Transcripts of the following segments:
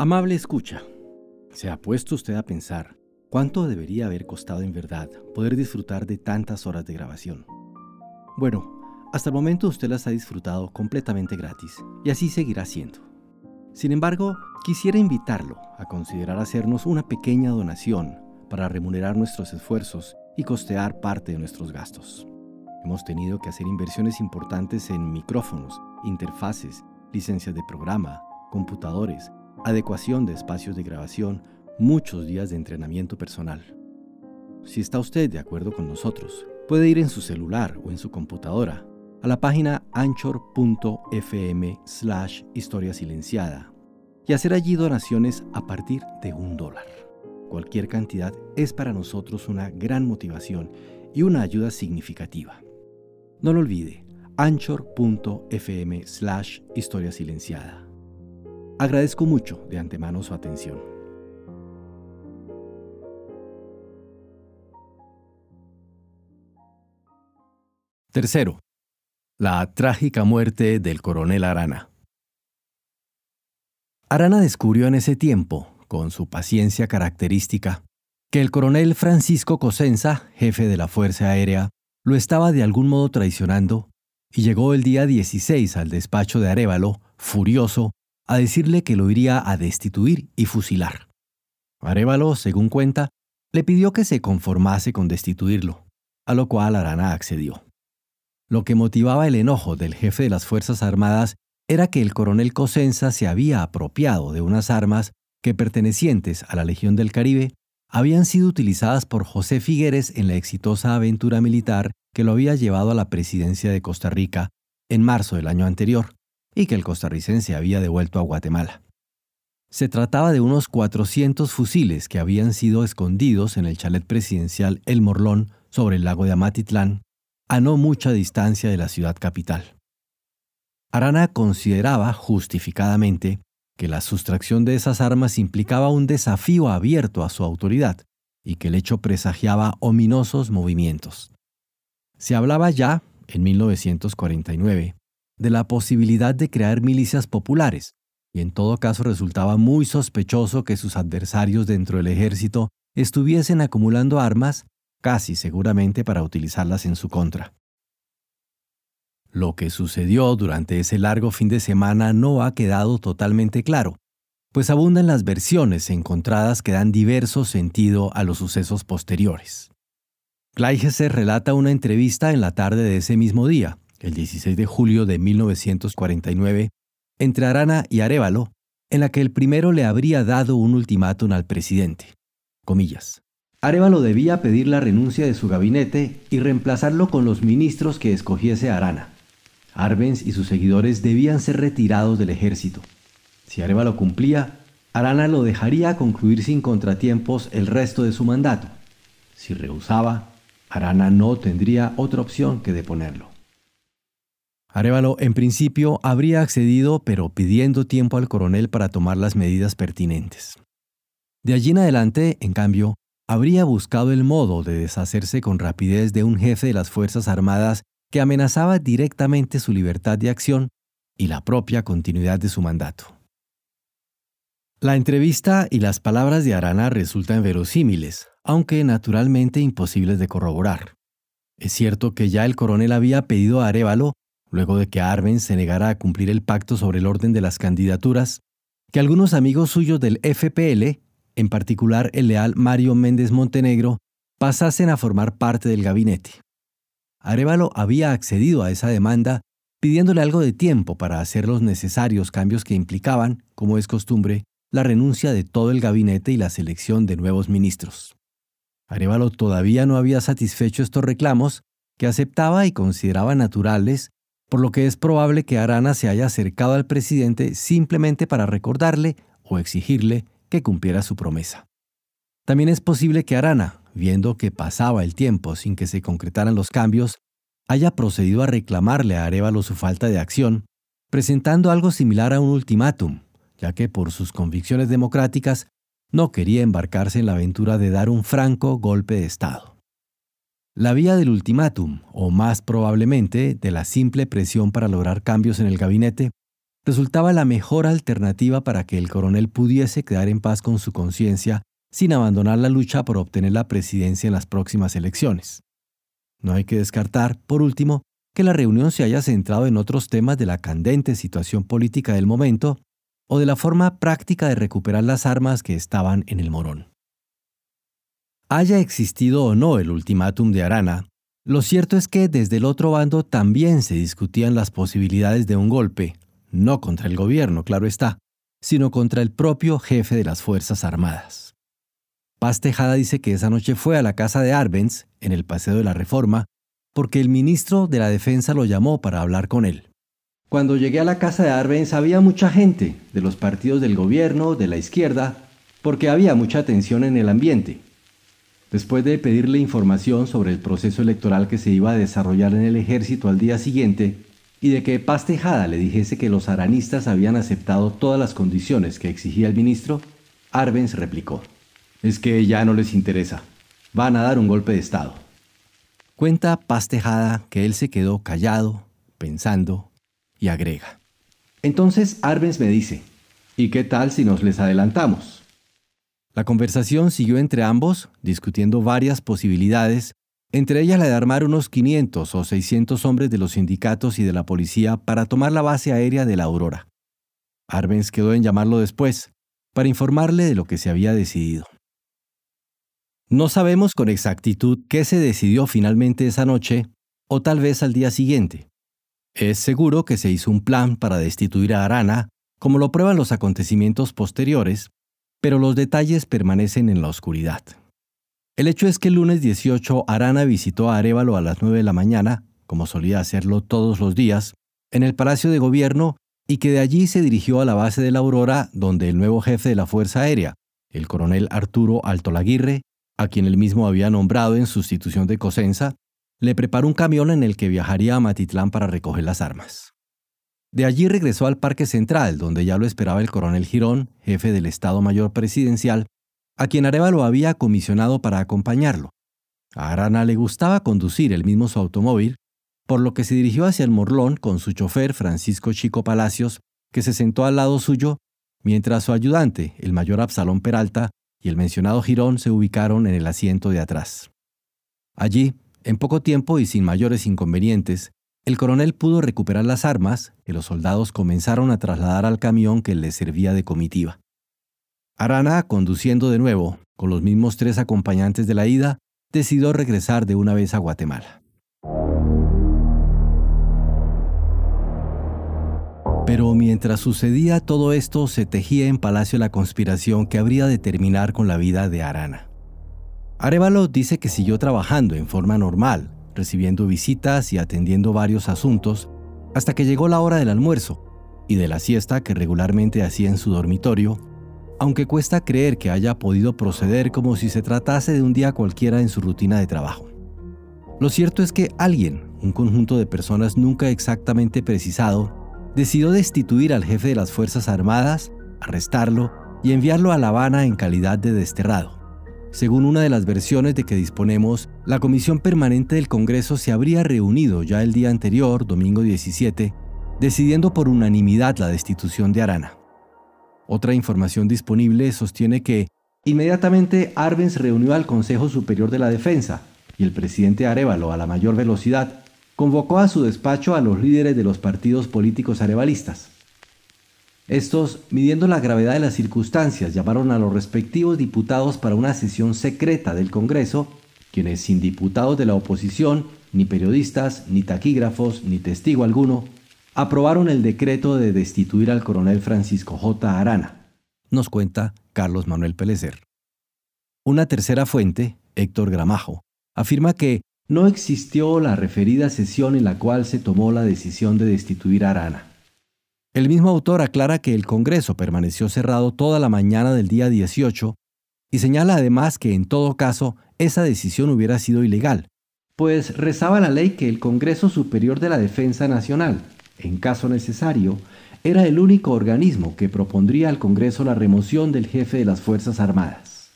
Amable escucha, ¿se ha puesto usted a pensar cuánto debería haber costado en verdad poder disfrutar de tantas horas de grabación? Bueno, hasta el momento usted las ha disfrutado completamente gratis y así seguirá siendo. Sin embargo, quisiera invitarlo a considerar hacernos una pequeña donación para remunerar nuestros esfuerzos y costear parte de nuestros gastos. Hemos tenido que hacer inversiones importantes en micrófonos, interfaces, licencias de programa, computadores, adecuación de espacios de grabación, muchos días de entrenamiento personal. Si está usted de acuerdo con nosotros, puede ir en su celular o en su computadora a la página anchor.fm slash historia silenciada y hacer allí donaciones a partir de un dólar. Cualquier cantidad es para nosotros una gran motivación y una ayuda significativa. No lo olvide, anchor.fm slash historia silenciada. Agradezco mucho de antemano su atención. Tercero, la trágica muerte del coronel Arana. Arana descubrió en ese tiempo, con su paciencia característica, que el coronel Francisco Cosenza, jefe de la Fuerza Aérea, lo estaba de algún modo traicionando y llegó el día 16 al despacho de Arevalo, furioso, a decirle que lo iría a destituir y fusilar. Arevalo, según cuenta, le pidió que se conformase con destituirlo, a lo cual Arana accedió. Lo que motivaba el enojo del jefe de las Fuerzas Armadas era que el coronel Cosenza se había apropiado de unas armas que pertenecientes a la Legión del Caribe habían sido utilizadas por José Figueres en la exitosa aventura militar que lo había llevado a la presidencia de Costa Rica en marzo del año anterior y que el costarricense había devuelto a Guatemala. Se trataba de unos 400 fusiles que habían sido escondidos en el chalet presidencial El Morlón sobre el lago de Amatitlán, a no mucha distancia de la ciudad capital. Arana consideraba justificadamente que la sustracción de esas armas implicaba un desafío abierto a su autoridad y que el hecho presagiaba ominosos movimientos. Se hablaba ya, en 1949, de la posibilidad de crear milicias populares, y en todo caso resultaba muy sospechoso que sus adversarios dentro del ejército estuviesen acumulando armas, casi seguramente para utilizarlas en su contra. Lo que sucedió durante ese largo fin de semana no ha quedado totalmente claro, pues abundan las versiones encontradas que dan diverso sentido a los sucesos posteriores. Gleijeser relata una entrevista en la tarde de ese mismo día, el 16 de julio de 1949, entre Arana y Arevalo, en la que el primero le habría dado un ultimátum al presidente. Comillas. Arevalo debía pedir la renuncia de su gabinete y reemplazarlo con los ministros que escogiese Arana. Arbenz y sus seguidores debían ser retirados del ejército. Si Arevalo cumplía, Arana lo dejaría concluir sin contratiempos el resto de su mandato. Si rehusaba, Arana no tendría otra opción que deponerlo. Arevalo, en principio, habría accedido, pero pidiendo tiempo al coronel para tomar las medidas pertinentes. De allí en adelante, en cambio, habría buscado el modo de deshacerse con rapidez de un jefe de las Fuerzas Armadas que amenazaba directamente su libertad de acción y la propia continuidad de su mandato. La entrevista y las palabras de Arana resultan verosímiles, aunque naturalmente imposibles de corroborar. Es cierto que ya el coronel había pedido a Arevalo, luego de que Arben se negara a cumplir el pacto sobre el orden de las candidaturas, que algunos amigos suyos del FPL, en particular el leal Mario Méndez Montenegro, pasasen a formar parte del gabinete. Arevalo había accedido a esa demanda pidiéndole algo de tiempo para hacer los necesarios cambios que implicaban, como es costumbre, la renuncia de todo el gabinete y la selección de nuevos ministros. Arevalo todavía no había satisfecho estos reclamos, que aceptaba y consideraba naturales, por lo que es probable que Arana se haya acercado al presidente simplemente para recordarle o exigirle que cumpliera su promesa. También es posible que Arana, viendo que pasaba el tiempo sin que se concretaran los cambios, haya procedido a reclamarle a Arevalo su falta de acción, presentando algo similar a un ultimátum, ya que por sus convicciones democráticas no quería embarcarse en la aventura de dar un franco golpe de Estado. La vía del ultimátum, o más probablemente de la simple presión para lograr cambios en el gabinete, resultaba la mejor alternativa para que el coronel pudiese quedar en paz con su conciencia sin abandonar la lucha por obtener la presidencia en las próximas elecciones. No hay que descartar, por último, que la reunión se haya centrado en otros temas de la candente situación política del momento o de la forma práctica de recuperar las armas que estaban en el morón. Haya existido o no el ultimátum de Arana, lo cierto es que desde el otro bando también se discutían las posibilidades de un golpe, no contra el gobierno, claro está, sino contra el propio jefe de las Fuerzas Armadas. Paz Tejada dice que esa noche fue a la casa de Arbenz, en el Paseo de la Reforma, porque el ministro de la Defensa lo llamó para hablar con él. Cuando llegué a la casa de Arbenz había mucha gente, de los partidos del gobierno, de la izquierda, porque había mucha tensión en el ambiente. Después de pedirle información sobre el proceso electoral que se iba a desarrollar en el ejército al día siguiente, y de que Paz Tejada le dijese que los aranistas habían aceptado todas las condiciones que exigía el ministro, Arbenz replicó, es que ya no les interesa, van a dar un golpe de Estado. Cuenta Paz Tejada que él se quedó callado, pensando, y agrega. Entonces Arbenz me dice, ¿y qué tal si nos les adelantamos? La conversación siguió entre ambos, discutiendo varias posibilidades, entre ellas la de armar unos 500 o 600 hombres de los sindicatos y de la policía para tomar la base aérea de la Aurora. Arbenz quedó en llamarlo después, para informarle de lo que se había decidido. No sabemos con exactitud qué se decidió finalmente esa noche, o tal vez al día siguiente. Es seguro que se hizo un plan para destituir a Arana, como lo prueban los acontecimientos posteriores, pero los detalles permanecen en la oscuridad. El hecho es que el lunes 18 Arana visitó a Arevalo a las 9 de la mañana, como solía hacerlo todos los días, en el Palacio de Gobierno y que de allí se dirigió a la base de la Aurora, donde el nuevo jefe de la Fuerza Aérea, el coronel Arturo Altolaguirre, a quien él mismo había nombrado en sustitución de Cosenza, le preparó un camión en el que viajaría a Matitlán para recoger las armas. De allí regresó al Parque Central, donde ya lo esperaba el coronel Girón, jefe del Estado Mayor Presidencial, a quien Arevalo había comisionado para acompañarlo. A Arana le gustaba conducir el mismo su automóvil, por lo que se dirigió hacia el Morlón con su chofer Francisco Chico Palacios, que se sentó al lado suyo, mientras su ayudante, el mayor Absalón Peralta, y el mencionado Girón se ubicaron en el asiento de atrás. Allí, en poco tiempo y sin mayores inconvenientes, el coronel pudo recuperar las armas que los soldados comenzaron a trasladar al camión que les servía de comitiva. Arana, conduciendo de nuevo, con los mismos tres acompañantes de la ida, decidió regresar de una vez a Guatemala. Pero mientras sucedía todo esto, se tejía en Palacio la conspiración que habría de terminar con la vida de Arana. Arevalo dice que siguió trabajando en forma normal, recibiendo visitas y atendiendo varios asuntos, hasta que llegó la hora del almuerzo y de la siesta que regularmente hacía en su dormitorio, aunque cuesta creer que haya podido proceder como si se tratase de un día cualquiera en su rutina de trabajo. Lo cierto es que alguien, un conjunto de personas nunca exactamente precisado, decidió destituir al jefe de las Fuerzas Armadas, arrestarlo y enviarlo a La Habana en calidad de desterrado. Según una de las versiones de que disponemos, la Comisión Permanente del Congreso se habría reunido ya el día anterior, domingo 17, decidiendo por unanimidad la destitución de Arana. Otra información disponible sostiene que inmediatamente Arbenz reunió al Consejo Superior de la Defensa y el presidente Arevalo, a la mayor velocidad, convocó a su despacho a los líderes de los partidos políticos arevalistas. Estos, midiendo la gravedad de las circunstancias, llamaron a los respectivos diputados para una sesión secreta del Congreso, quienes sin diputados de la oposición, ni periodistas, ni taquígrafos, ni testigo alguno, aprobaron el decreto de destituir al coronel Francisco J. Arana. Nos cuenta Carlos Manuel Pelecer. Una tercera fuente, Héctor Gramajo, afirma que no existió la referida sesión en la cual se tomó la decisión de destituir a Arana. El mismo autor aclara que el Congreso permaneció cerrado toda la mañana del día 18 y señala además que en todo caso esa decisión hubiera sido ilegal, pues rezaba la ley que el Congreso Superior de la Defensa Nacional, en caso necesario, era el único organismo que propondría al Congreso la remoción del jefe de las Fuerzas Armadas.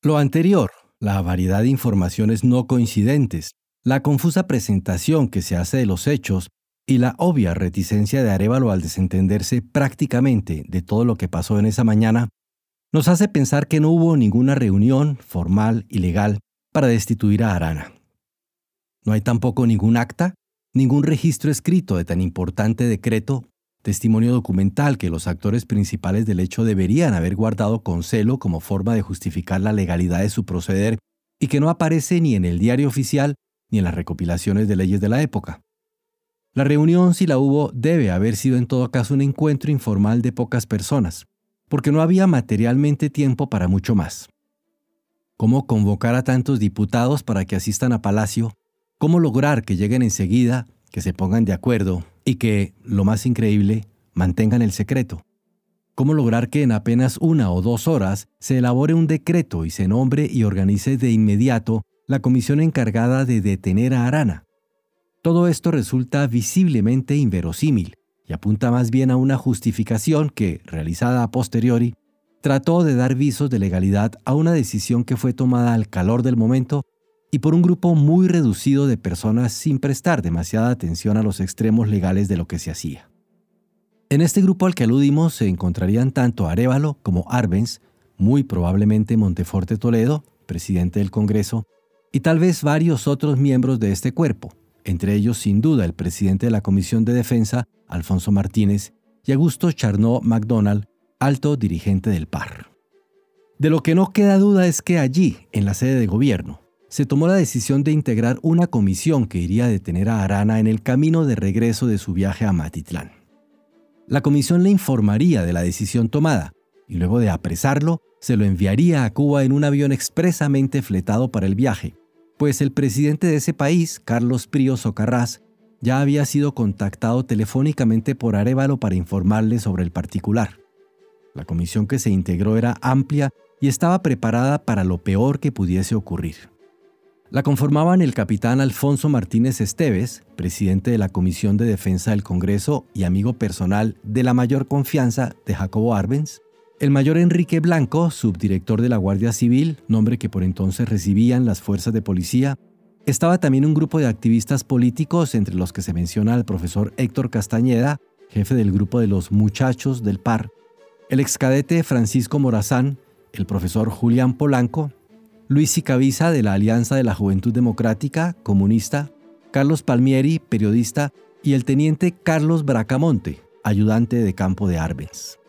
Lo anterior, la variedad de informaciones no coincidentes, la confusa presentación que se hace de los hechos y la obvia reticencia de Arevalo al desentenderse prácticamente de todo lo que pasó en esa mañana, nos hace pensar que no hubo ninguna reunión formal y legal para destituir a Arana. No hay tampoco ningún acta, ningún registro escrito de tan importante decreto, testimonio documental que los actores principales del hecho deberían haber guardado con celo como forma de justificar la legalidad de su proceder y que no aparece ni en el diario oficial ni en las recopilaciones de leyes de la época. La reunión, si la hubo, debe haber sido en todo caso un encuentro informal de pocas personas, porque no había materialmente tiempo para mucho más. ¿Cómo convocar a tantos diputados para que asistan a Palacio? ¿Cómo lograr que lleguen enseguida, que se pongan de acuerdo y que, lo más increíble, mantengan el secreto? ¿Cómo lograr que en apenas una o dos horas se elabore un decreto y se nombre y organice de inmediato la comisión encargada de detener a Arana? Todo esto resulta visiblemente inverosímil y apunta más bien a una justificación que, realizada a posteriori, trató de dar visos de legalidad a una decisión que fue tomada al calor del momento y por un grupo muy reducido de personas sin prestar demasiada atención a los extremos legales de lo que se hacía. En este grupo al que aludimos se encontrarían tanto Arevalo como Arbenz, muy probablemente Monteforte Toledo, presidente del Congreso, y tal vez varios otros miembros de este cuerpo, entre ellos sin duda el presidente de la Comisión de Defensa, Alfonso Martínez, y Augusto Charnot MacDonald, alto dirigente del PAR. De lo que no queda duda es que allí, en la sede de gobierno, se tomó la decisión de integrar una comisión que iría a detener a Arana en el camino de regreso de su viaje a Matitlán. La comisión le informaría de la decisión tomada y luego de apresarlo, se lo enviaría a Cuba en un avión expresamente fletado para el viaje, pues el presidente de ese país, Carlos Prío Socarrás, ya había sido contactado telefónicamente por Arevalo para informarle sobre el particular. La comisión que se integró era amplia y estaba preparada para lo peor que pudiese ocurrir. La conformaban el capitán Alfonso Martínez Esteves, presidente de la Comisión de Defensa del Congreso y amigo personal de la mayor confianza de Jacobo Arbenz, el mayor Enrique Blanco, subdirector de la Guardia Civil, nombre que por entonces recibían las fuerzas de policía, estaba también un grupo de activistas políticos, entre los que se menciona al profesor Héctor Castañeda, jefe del grupo de los muchachos del PAR, el excadete Francisco Morazán, el profesor Julián Polanco, Luis Sicavisa de la Alianza de la Juventud Democrática, comunista, Carlos Palmieri, periodista, y el teniente Carlos Bracamonte, ayudante de campo de Arbenz.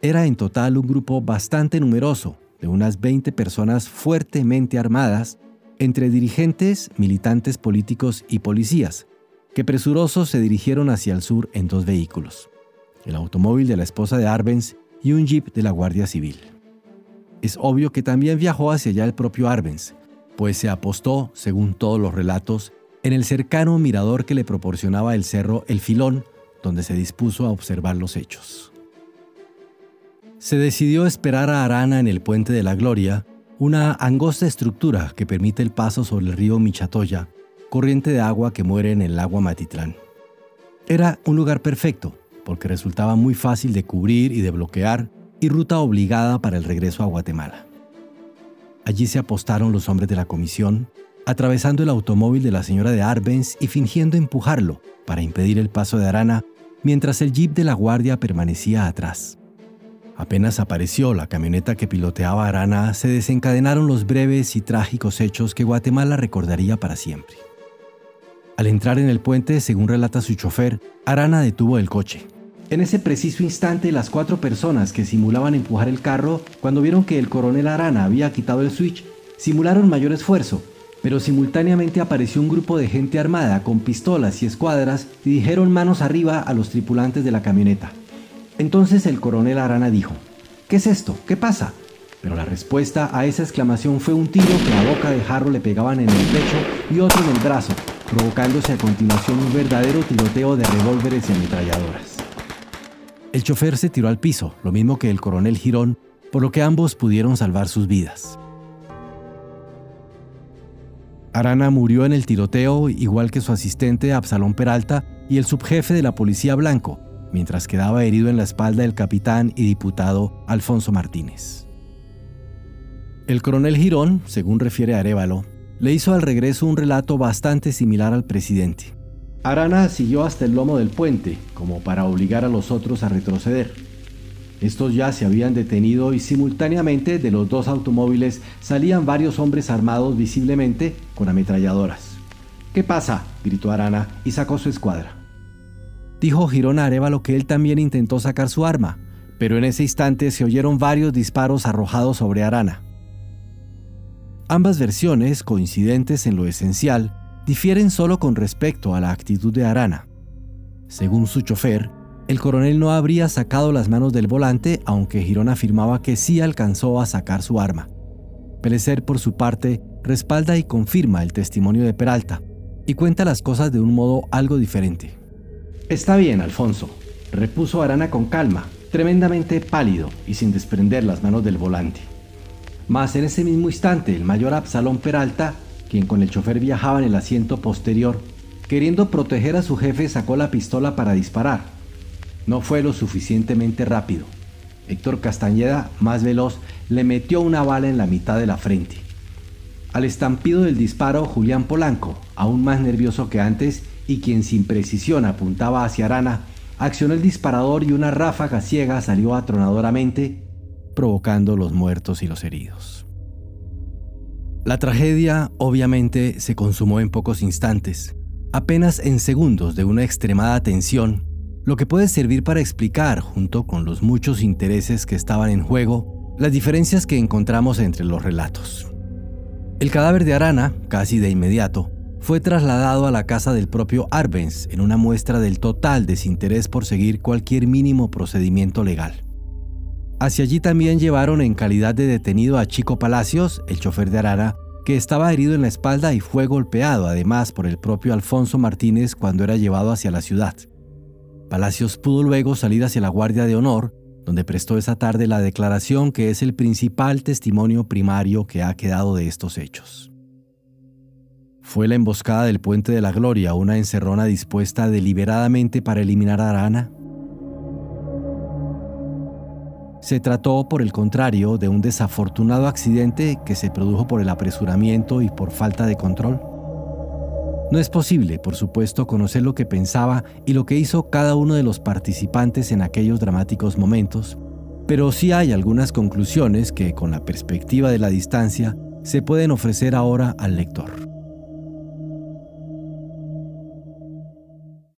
Era en total un grupo bastante numeroso, de unas 20 personas fuertemente armadas, entre dirigentes, militantes políticos y policías, que presurosos se dirigieron hacia el sur en dos vehículos, el automóvil de la esposa de Arbenz y un jeep de la Guardia Civil. Es obvio que también viajó hacia allá el propio Arbenz, pues se apostó, según todos los relatos, en el cercano mirador que le proporcionaba el cerro El Filón, donde se dispuso a observar los hechos. Se decidió esperar a Arana en el Puente de la Gloria, una angosta estructura que permite el paso sobre el río Michatoya, corriente de agua que muere en el lago Matitlán. Era un lugar perfecto, porque resultaba muy fácil de cubrir y de bloquear y ruta obligada para el regreso a Guatemala. Allí se apostaron los hombres de la comisión, atravesando el automóvil de la señora de Arbenz y fingiendo empujarlo para impedir el paso de Arana, mientras el jeep de la guardia permanecía atrás. Apenas apareció la camioneta que piloteaba Arana, se desencadenaron los breves y trágicos hechos que Guatemala recordaría para siempre. Al entrar en el puente, según relata su chofer, Arana detuvo el coche. En ese preciso instante, las cuatro personas que simulaban empujar el carro, cuando vieron que el coronel Arana había quitado el switch, simularon mayor esfuerzo, pero simultáneamente apareció un grupo de gente armada con pistolas y escuadras y dijeron manos arriba a los tripulantes de la camioneta. Entonces el coronel Arana dijo, ¿qué es esto? ¿Qué pasa? Pero la respuesta a esa exclamación fue un tiro que a boca de jarro le pegaban en el pecho y otro en el brazo, provocándose a continuación un verdadero tiroteo de revólveres y ametralladoras. El chofer se tiró al piso, lo mismo que el coronel Girón, por lo que ambos pudieron salvar sus vidas. Arana murió en el tiroteo, igual que su asistente Absalón Peralta y el subjefe de la policía Blanco, mientras quedaba herido en la espalda el capitán y diputado Alfonso Martínez. El coronel Girón, según refiere Arevalo, le hizo al regreso un relato bastante similar al presidente. Arana siguió hasta el lomo del puente, como para obligar a los otros a retroceder. Estos ya se habían detenido y simultáneamente de los dos automóviles salían varios hombres armados visiblemente con ametralladoras. ¿Qué pasa? gritó Arana y sacó su escuadra. Dijo Girón Arevalo que él también intentó sacar su arma, pero en ese instante se oyeron varios disparos arrojados sobre Arana. Ambas versiones, coincidentes en lo esencial, difieren solo con respecto a la actitud de Arana. Según su chofer, el coronel no habría sacado las manos del volante, aunque Girón afirmaba que sí alcanzó a sacar su arma. Pelecer, por su parte, respalda y confirma el testimonio de Peralta, y cuenta las cosas de un modo algo diferente. Está bien, Alfonso, repuso Arana con calma, tremendamente pálido y sin desprender las manos del volante. Mas en ese mismo instante el mayor Absalón Peralta, quien con el chofer viajaba en el asiento posterior, queriendo proteger a su jefe sacó la pistola para disparar. No fue lo suficientemente rápido. Héctor Castañeda, más veloz, le metió una bala en la mitad de la frente. Al estampido del disparo, Julián Polanco, aún más nervioso que antes y quien sin precisión apuntaba hacia Arana, accionó el disparador y una ráfaga ciega salió atronadoramente, provocando los muertos y los heridos. La tragedia obviamente se consumó en pocos instantes, apenas en segundos de una extremada tensión, lo que puede servir para explicar, junto con los muchos intereses que estaban en juego, las diferencias que encontramos entre los relatos. El cadáver de Arana, casi de inmediato, fue trasladado a la casa del propio Arbenz en una muestra del total desinterés por seguir cualquier mínimo procedimiento legal. Hacia allí también llevaron en calidad de detenido a Chico Palacios, el chofer de Arana, que estaba herido en la espalda y fue golpeado además por el propio Alfonso Martínez cuando era llevado hacia la ciudad. Palacios pudo luego salir hacia la Guardia de Honor, donde prestó esa tarde la declaración que es el principal testimonio primario que ha quedado de estos hechos. ¿Fue la emboscada del Puente de la Gloria una encerrona dispuesta deliberadamente para eliminar a Arana? Se trató, por el contrario, de un desafortunado accidente que se produjo por el apresuramiento y por falta de control. No es posible, por supuesto, conocer lo que pensaba y lo que hizo cada uno de los participantes en aquellos dramáticos momentos, pero sí hay algunas conclusiones que, con la perspectiva de la distancia, se pueden ofrecer ahora al lector.